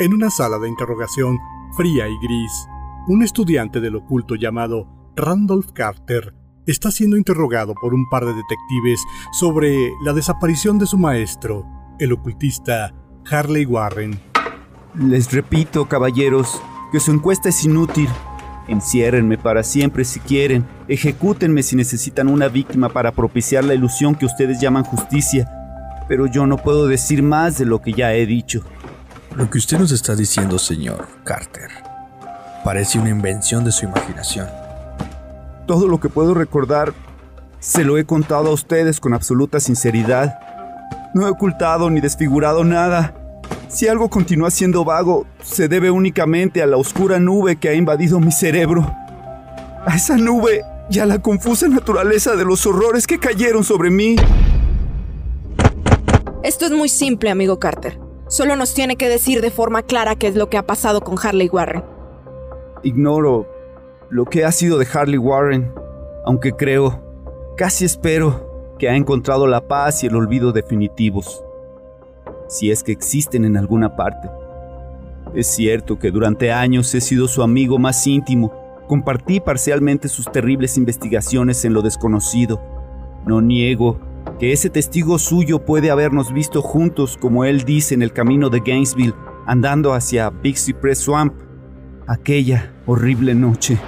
En una sala de interrogación fría y gris, un estudiante del oculto llamado Randolph Carter está siendo interrogado por un par de detectives sobre la desaparición de su maestro, el ocultista Harley Warren. Les repito, caballeros, que su encuesta es inútil. Enciérrenme para siempre si quieren, ejecútenme si necesitan una víctima para propiciar la ilusión que ustedes llaman justicia, pero yo no puedo decir más de lo que ya he dicho. Lo que usted nos está diciendo, señor Carter, parece una invención de su imaginación. Todo lo que puedo recordar se lo he contado a ustedes con absoluta sinceridad. No he ocultado ni desfigurado nada. Si algo continúa siendo vago, se debe únicamente a la oscura nube que ha invadido mi cerebro. A esa nube y a la confusa naturaleza de los horrores que cayeron sobre mí. Esto es muy simple, amigo Carter. Solo nos tiene que decir de forma clara qué es lo que ha pasado con Harley Warren. Ignoro lo que ha sido de Harley Warren, aunque creo, casi espero, que ha encontrado la paz y el olvido definitivos, si es que existen en alguna parte. Es cierto que durante años he sido su amigo más íntimo, compartí parcialmente sus terribles investigaciones en lo desconocido. No niego que ese testigo suyo puede habernos visto juntos, como él dice, en el camino de Gainesville, andando hacia Big Cypress Swamp, aquella horrible noche.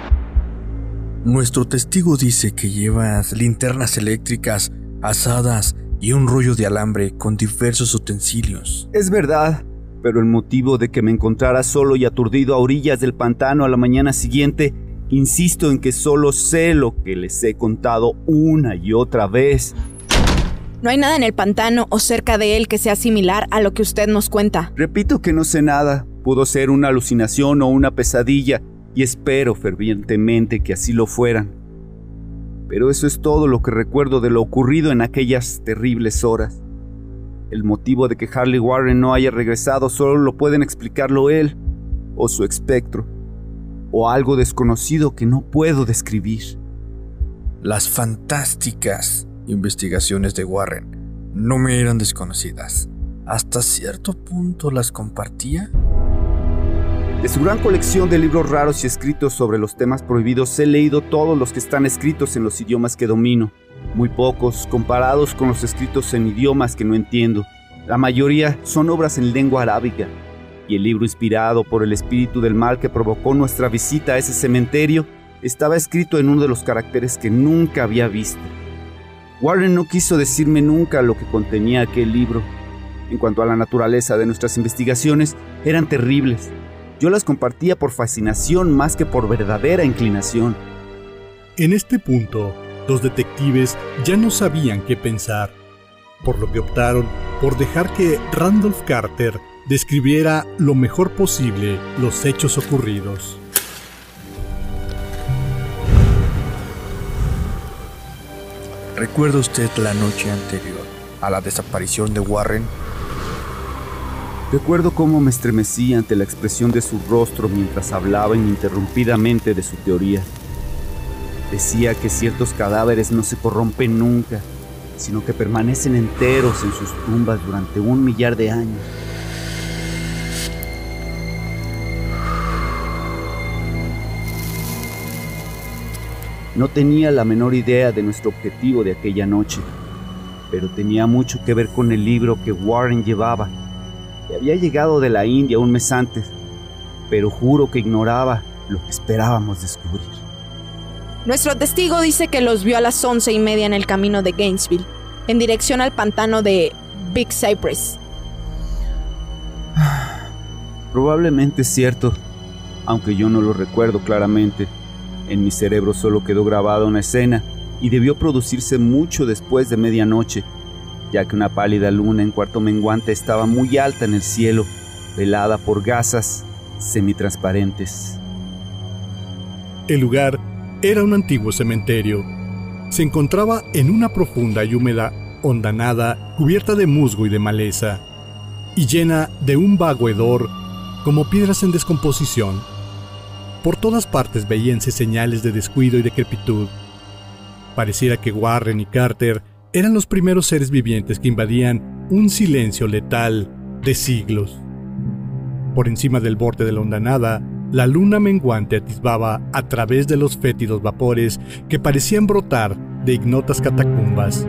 Nuestro testigo dice que llevas linternas eléctricas, asadas y un rollo de alambre con diversos utensilios. Es verdad, pero el motivo de que me encontrara solo y aturdido a orillas del pantano a la mañana siguiente, insisto en que solo sé lo que les he contado una y otra vez. No hay nada en el pantano o cerca de él que sea similar a lo que usted nos cuenta. Repito que no sé nada. Pudo ser una alucinación o una pesadilla, y espero fervientemente que así lo fueran. Pero eso es todo lo que recuerdo de lo ocurrido en aquellas terribles horas. El motivo de que Harley Warren no haya regresado solo lo pueden explicarlo él, o su espectro, o algo desconocido que no puedo describir. Las fantásticas investigaciones de Warren no me eran desconocidas. Hasta cierto punto las compartía. De su gran colección de libros raros y escritos sobre los temas prohibidos he leído todos los que están escritos en los idiomas que domino, muy pocos comparados con los escritos en idiomas que no entiendo. La mayoría son obras en lengua arábiga, y el libro inspirado por el espíritu del mal que provocó nuestra visita a ese cementerio estaba escrito en uno de los caracteres que nunca había visto. Warren no quiso decirme nunca lo que contenía aquel libro. En cuanto a la naturaleza de nuestras investigaciones, eran terribles yo las compartía por fascinación más que por verdadera inclinación. En este punto, los detectives ya no sabían qué pensar, por lo que optaron por dejar que Randolph Carter describiera lo mejor posible los hechos ocurridos. ¿Recuerda usted la noche anterior a la desaparición de Warren? Recuerdo cómo me estremecí ante la expresión de su rostro mientras hablaba ininterrumpidamente de su teoría. Decía que ciertos cadáveres no se corrompen nunca, sino que permanecen enteros en sus tumbas durante un millar de años. No tenía la menor idea de nuestro objetivo de aquella noche, pero tenía mucho que ver con el libro que Warren llevaba había llegado de la India un mes antes, pero juro que ignoraba lo que esperábamos descubrir. Nuestro testigo dice que los vio a las once y media en el camino de Gainesville, en dirección al pantano de Big Cypress. Probablemente es cierto, aunque yo no lo recuerdo claramente. En mi cerebro solo quedó grabada una escena y debió producirse mucho después de medianoche ya que una pálida luna en cuarto menguante estaba muy alta en el cielo, velada por gasas semitransparentes. El lugar era un antiguo cementerio. Se encontraba en una profunda y húmeda hondanada cubierta de musgo y de maleza, y llena de un vago hedor como piedras en descomposición. Por todas partes veíanse señales de descuido y decrepitud. Pareciera que Warren y Carter eran los primeros seres vivientes que invadían un silencio letal de siglos. Por encima del borde de la hondanada, la luna menguante atisbaba a través de los fétidos vapores que parecían brotar de ignotas catacumbas.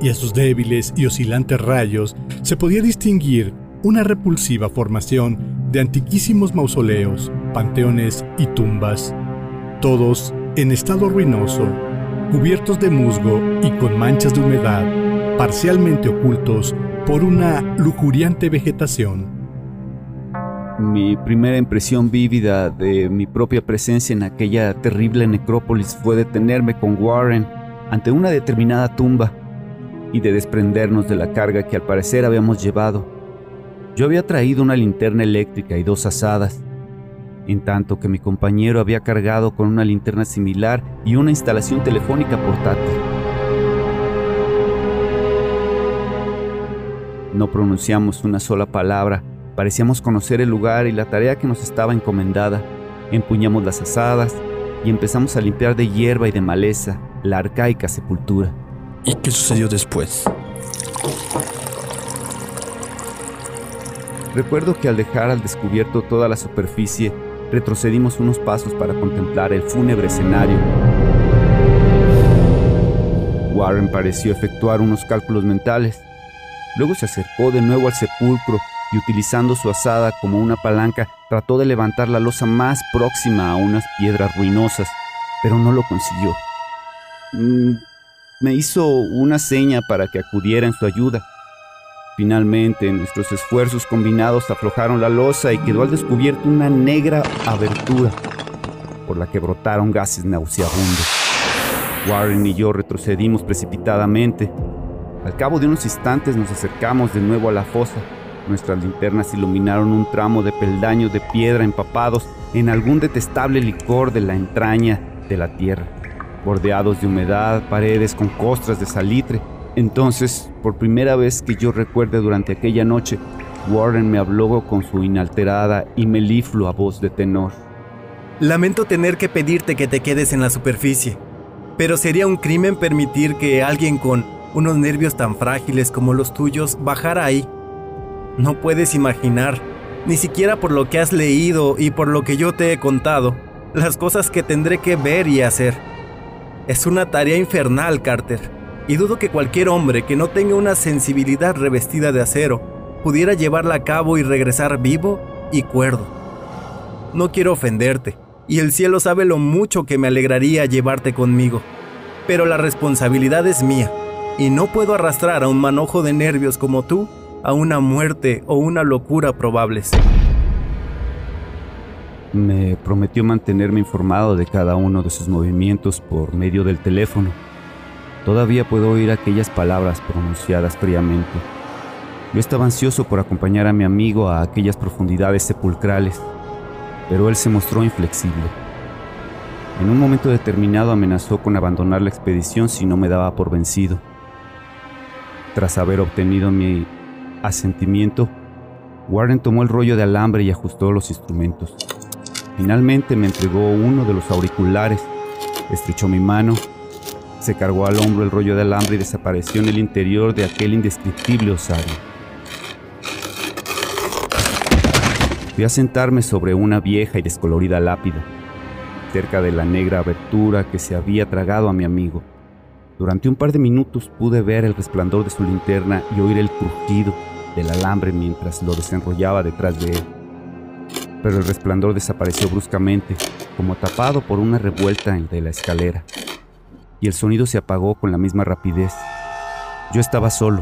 Y a sus débiles y oscilantes rayos se podía distinguir una repulsiva formación de antiquísimos mausoleos, panteones y tumbas, todos en estado ruinoso, cubiertos de musgo y con manchas de humedad, parcialmente ocultos por una lujuriante vegetación. Mi primera impresión vívida de mi propia presencia en aquella terrible necrópolis fue detenerme con Warren ante una determinada tumba y de desprendernos de la carga que al parecer habíamos llevado. Yo había traído una linterna eléctrica y dos asadas, en tanto que mi compañero había cargado con una linterna similar y una instalación telefónica portátil. No pronunciamos una sola palabra, parecíamos conocer el lugar y la tarea que nos estaba encomendada. Empuñamos las asadas y empezamos a limpiar de hierba y de maleza la arcaica sepultura. ¿Y qué sucedió después? Recuerdo que al dejar al descubierto toda la superficie, retrocedimos unos pasos para contemplar el fúnebre escenario. Warren pareció efectuar unos cálculos mentales Luego se acercó de nuevo al sepulcro y utilizando su asada como una palanca trató de levantar la losa más próxima a unas piedras ruinosas, pero no lo consiguió. Mm, me hizo una seña para que acudiera en su ayuda. Finalmente, nuestros esfuerzos combinados aflojaron la losa y quedó al descubierto una negra abertura por la que brotaron gases nauseabundos. Warren y yo retrocedimos precipitadamente, al cabo de unos instantes nos acercamos de nuevo a la fosa. Nuestras linternas iluminaron un tramo de peldaños de piedra empapados en algún detestable licor de la entraña de la tierra, bordeados de humedad, paredes con costras de salitre. Entonces, por primera vez que yo recuerde durante aquella noche, Warren me habló con su inalterada y meliflua voz de tenor. Lamento tener que pedirte que te quedes en la superficie, pero sería un crimen permitir que alguien con unos nervios tan frágiles como los tuyos bajara ahí. No puedes imaginar, ni siquiera por lo que has leído y por lo que yo te he contado, las cosas que tendré que ver y hacer. Es una tarea infernal, Carter, y dudo que cualquier hombre que no tenga una sensibilidad revestida de acero pudiera llevarla a cabo y regresar vivo y cuerdo. No quiero ofenderte, y el cielo sabe lo mucho que me alegraría llevarte conmigo, pero la responsabilidad es mía y no puedo arrastrar a un manojo de nervios como tú a una muerte o una locura probables. Me prometió mantenerme informado de cada uno de sus movimientos por medio del teléfono. Todavía puedo oír aquellas palabras pronunciadas fríamente. Yo estaba ansioso por acompañar a mi amigo a aquellas profundidades sepulcrales, pero él se mostró inflexible. En un momento determinado amenazó con abandonar la expedición si no me daba por vencido. Tras haber obtenido mi asentimiento, Warren tomó el rollo de alambre y ajustó los instrumentos. Finalmente me entregó uno de los auriculares, estrechó mi mano, se cargó al hombro el rollo de alambre y desapareció en el interior de aquel indescriptible osario. Fui a sentarme sobre una vieja y descolorida lápida, cerca de la negra abertura que se había tragado a mi amigo. Durante un par de minutos pude ver el resplandor de su linterna y oír el crujido del alambre mientras lo desenrollaba detrás de él. Pero el resplandor desapareció bruscamente, como tapado por una revuelta de la escalera, y el sonido se apagó con la misma rapidez. Yo estaba solo,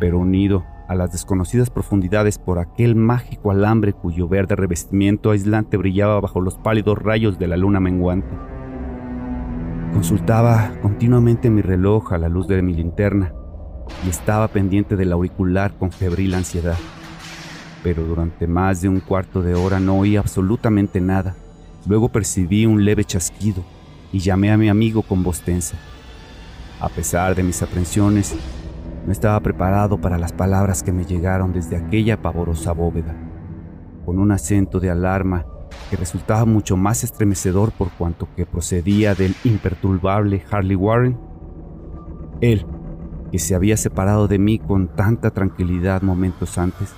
pero unido a las desconocidas profundidades por aquel mágico alambre cuyo verde revestimiento aislante brillaba bajo los pálidos rayos de la luna menguante. Consultaba continuamente mi reloj a la luz de mi linterna y estaba pendiente del auricular con febril ansiedad. Pero durante más de un cuarto de hora no oí absolutamente nada. Luego percibí un leve chasquido y llamé a mi amigo con voz tensa. A pesar de mis aprensiones, no estaba preparado para las palabras que me llegaron desde aquella pavorosa bóveda. Con un acento de alarma que resultaba mucho más estremecedor por cuanto que procedía del imperturbable Harley Warren. Él, que se había separado de mí con tanta tranquilidad momentos antes,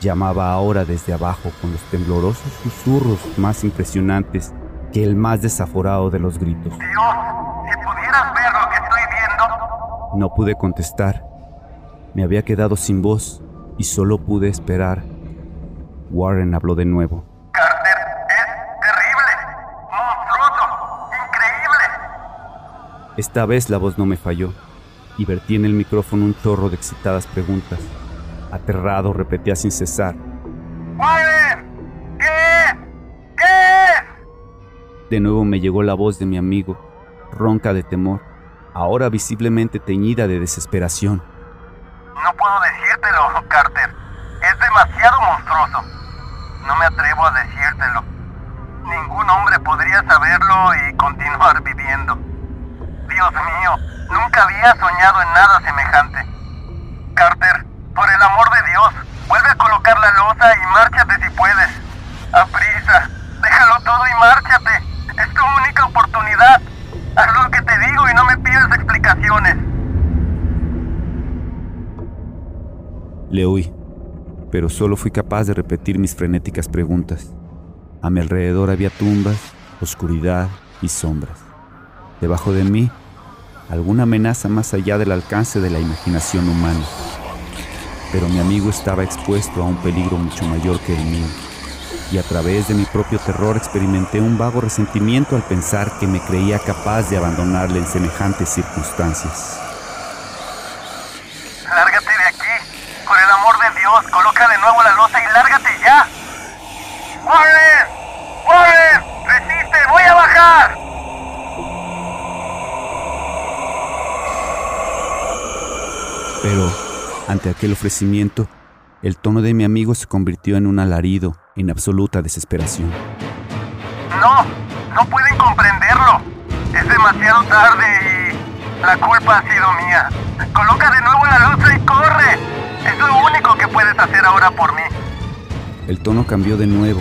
llamaba ahora desde abajo con los temblorosos susurros más impresionantes que el más desaforado de los gritos. Dios, si pudieras ver lo que estoy viendo. No pude contestar. Me había quedado sin voz y solo pude esperar. Warren habló de nuevo. Carter, es terrible, monstruoso, increíble. Esta vez la voz no me falló y vertí en el micrófono un chorro de excitadas preguntas. Aterrado repetía sin cesar. De nuevo me llegó la voz de mi amigo, ronca de temor, ahora visiblemente teñida de desesperación. No puedo decírtelo, Carter. Es demasiado monstruoso. No me atrevo a decírtelo. Ningún hombre podría saberlo y continuar viviendo. Dios mío, nunca había soñado en nada semejante. Carter, por el amor de Dios, vuelve a colocar la losa y márchate si puedes. Aprisa, déjalo todo y márchate. Es tu única oportunidad. Haz lo que te digo y no me pidas explicaciones. Le oí, pero solo fui capaz de repetir mis frenéticas preguntas. A mi alrededor había tumbas, oscuridad y sombras. Debajo de mí, alguna amenaza más allá del alcance de la imaginación humana. Pero mi amigo estaba expuesto a un peligro mucho mayor que el mío, y a través de mi propio terror experimenté un vago resentimiento al pensar que me creía capaz de abandonarle en semejantes circunstancias. Lárgate de aquí. Por el amor de Dios, coloca de nuevo la losa y lárgate ya. ¡Warren! ¡Warren! ¡Resiste! ¡Voy a bajar! Pero, ante aquel ofrecimiento, el tono de mi amigo se convirtió en un alarido, en absoluta desesperación. No, no pueden comprenderlo. Es demasiado tarde y la culpa ha sido mía. Coloca de nuevo la losa y corre. Es lo único que puedes hacer ahora por mí. El tono cambió de nuevo,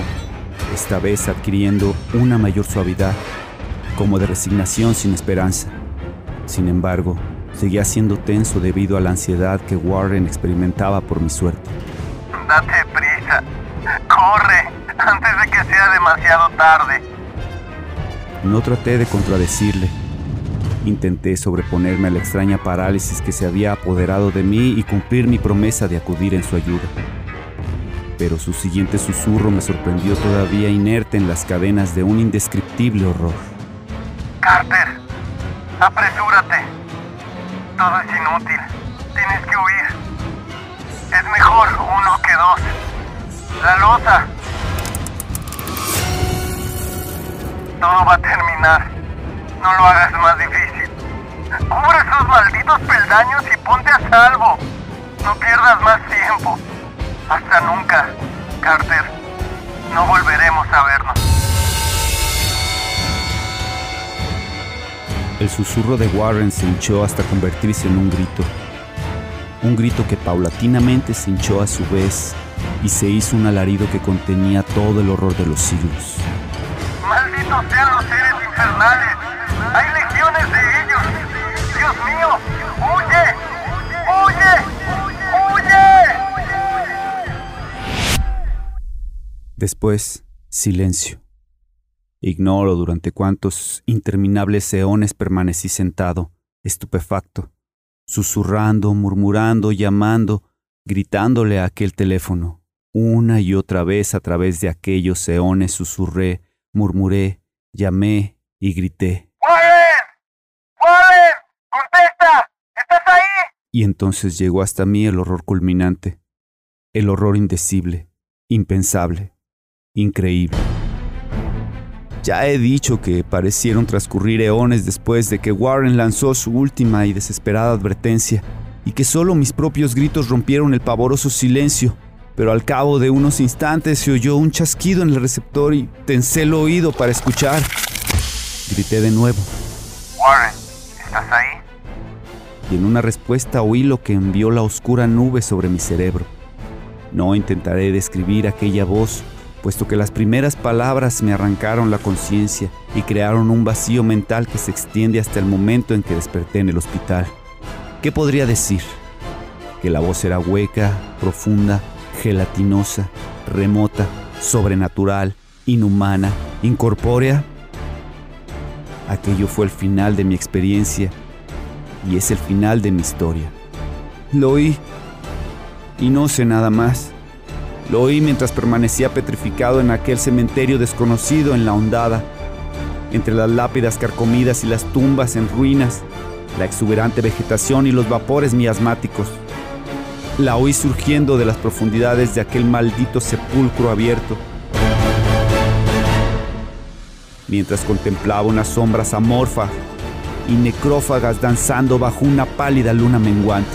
esta vez adquiriendo una mayor suavidad, como de resignación sin esperanza. Sin embargo, seguía siendo tenso debido a la ansiedad que Warren experimentaba por mi suerte. Date prisa. Corre antes de que sea demasiado tarde. No traté de contradecirle. Intenté sobreponerme a la extraña parálisis que se había apoderado de mí y cumplir mi promesa de acudir en su ayuda. Pero su siguiente susurro me sorprendió todavía inerte en las cadenas de un indescriptible horror. Carter, apresúrate. Todo es inútil. Tienes que huir. Es mejor uno que dos. La losa. Todo va a terminar. No lo hagas más difícil. Cubre esos malditos peldaños y ponte a salvo. El susurro de Warren se hinchó hasta convertirse en un grito. Un grito que paulatinamente se hinchó a su vez y se hizo un alarido que contenía todo el horror de los siglos. ¡Malditos sean los seres infernales! ¡Hay legiones de ellos! ¡Dios mío! ¡Huye! ¡Huye! ¡Huye! Después, silencio. Ignoro durante cuántos interminables eones permanecí sentado, estupefacto, susurrando, murmurando, llamando, gritándole a aquel teléfono. Una y otra vez a través de aquellos eones susurré, murmuré, llamé y grité. ¡Warren! ¡Warren! ¡Contesta! ¿Estás ahí? Y entonces llegó hasta mí el horror culminante, el horror indecible, impensable, increíble. Ya he dicho que parecieron transcurrir eones después de que Warren lanzó su última y desesperada advertencia, y que solo mis propios gritos rompieron el pavoroso silencio, pero al cabo de unos instantes se oyó un chasquido en el receptor y tensé el oído para escuchar. Grité de nuevo, Warren, ¿estás ahí? y en una respuesta oí lo que envió la oscura nube sobre mi cerebro. No intentaré describir aquella voz, puesto que las primeras palabras me arrancaron la conciencia y crearon un vacío mental que se extiende hasta el momento en que desperté en el hospital. ¿Qué podría decir? Que la voz era hueca, profunda, gelatinosa, remota, sobrenatural, inhumana, incorpórea. Aquello fue el final de mi experiencia y es el final de mi historia. Lo oí y no sé nada más. Lo oí mientras permanecía petrificado en aquel cementerio desconocido en la hondada, entre las lápidas carcomidas y las tumbas en ruinas, la exuberante vegetación y los vapores miasmáticos. La oí surgiendo de las profundidades de aquel maldito sepulcro abierto. Mientras contemplaba unas sombras amorfas y necrófagas danzando bajo una pálida luna menguante.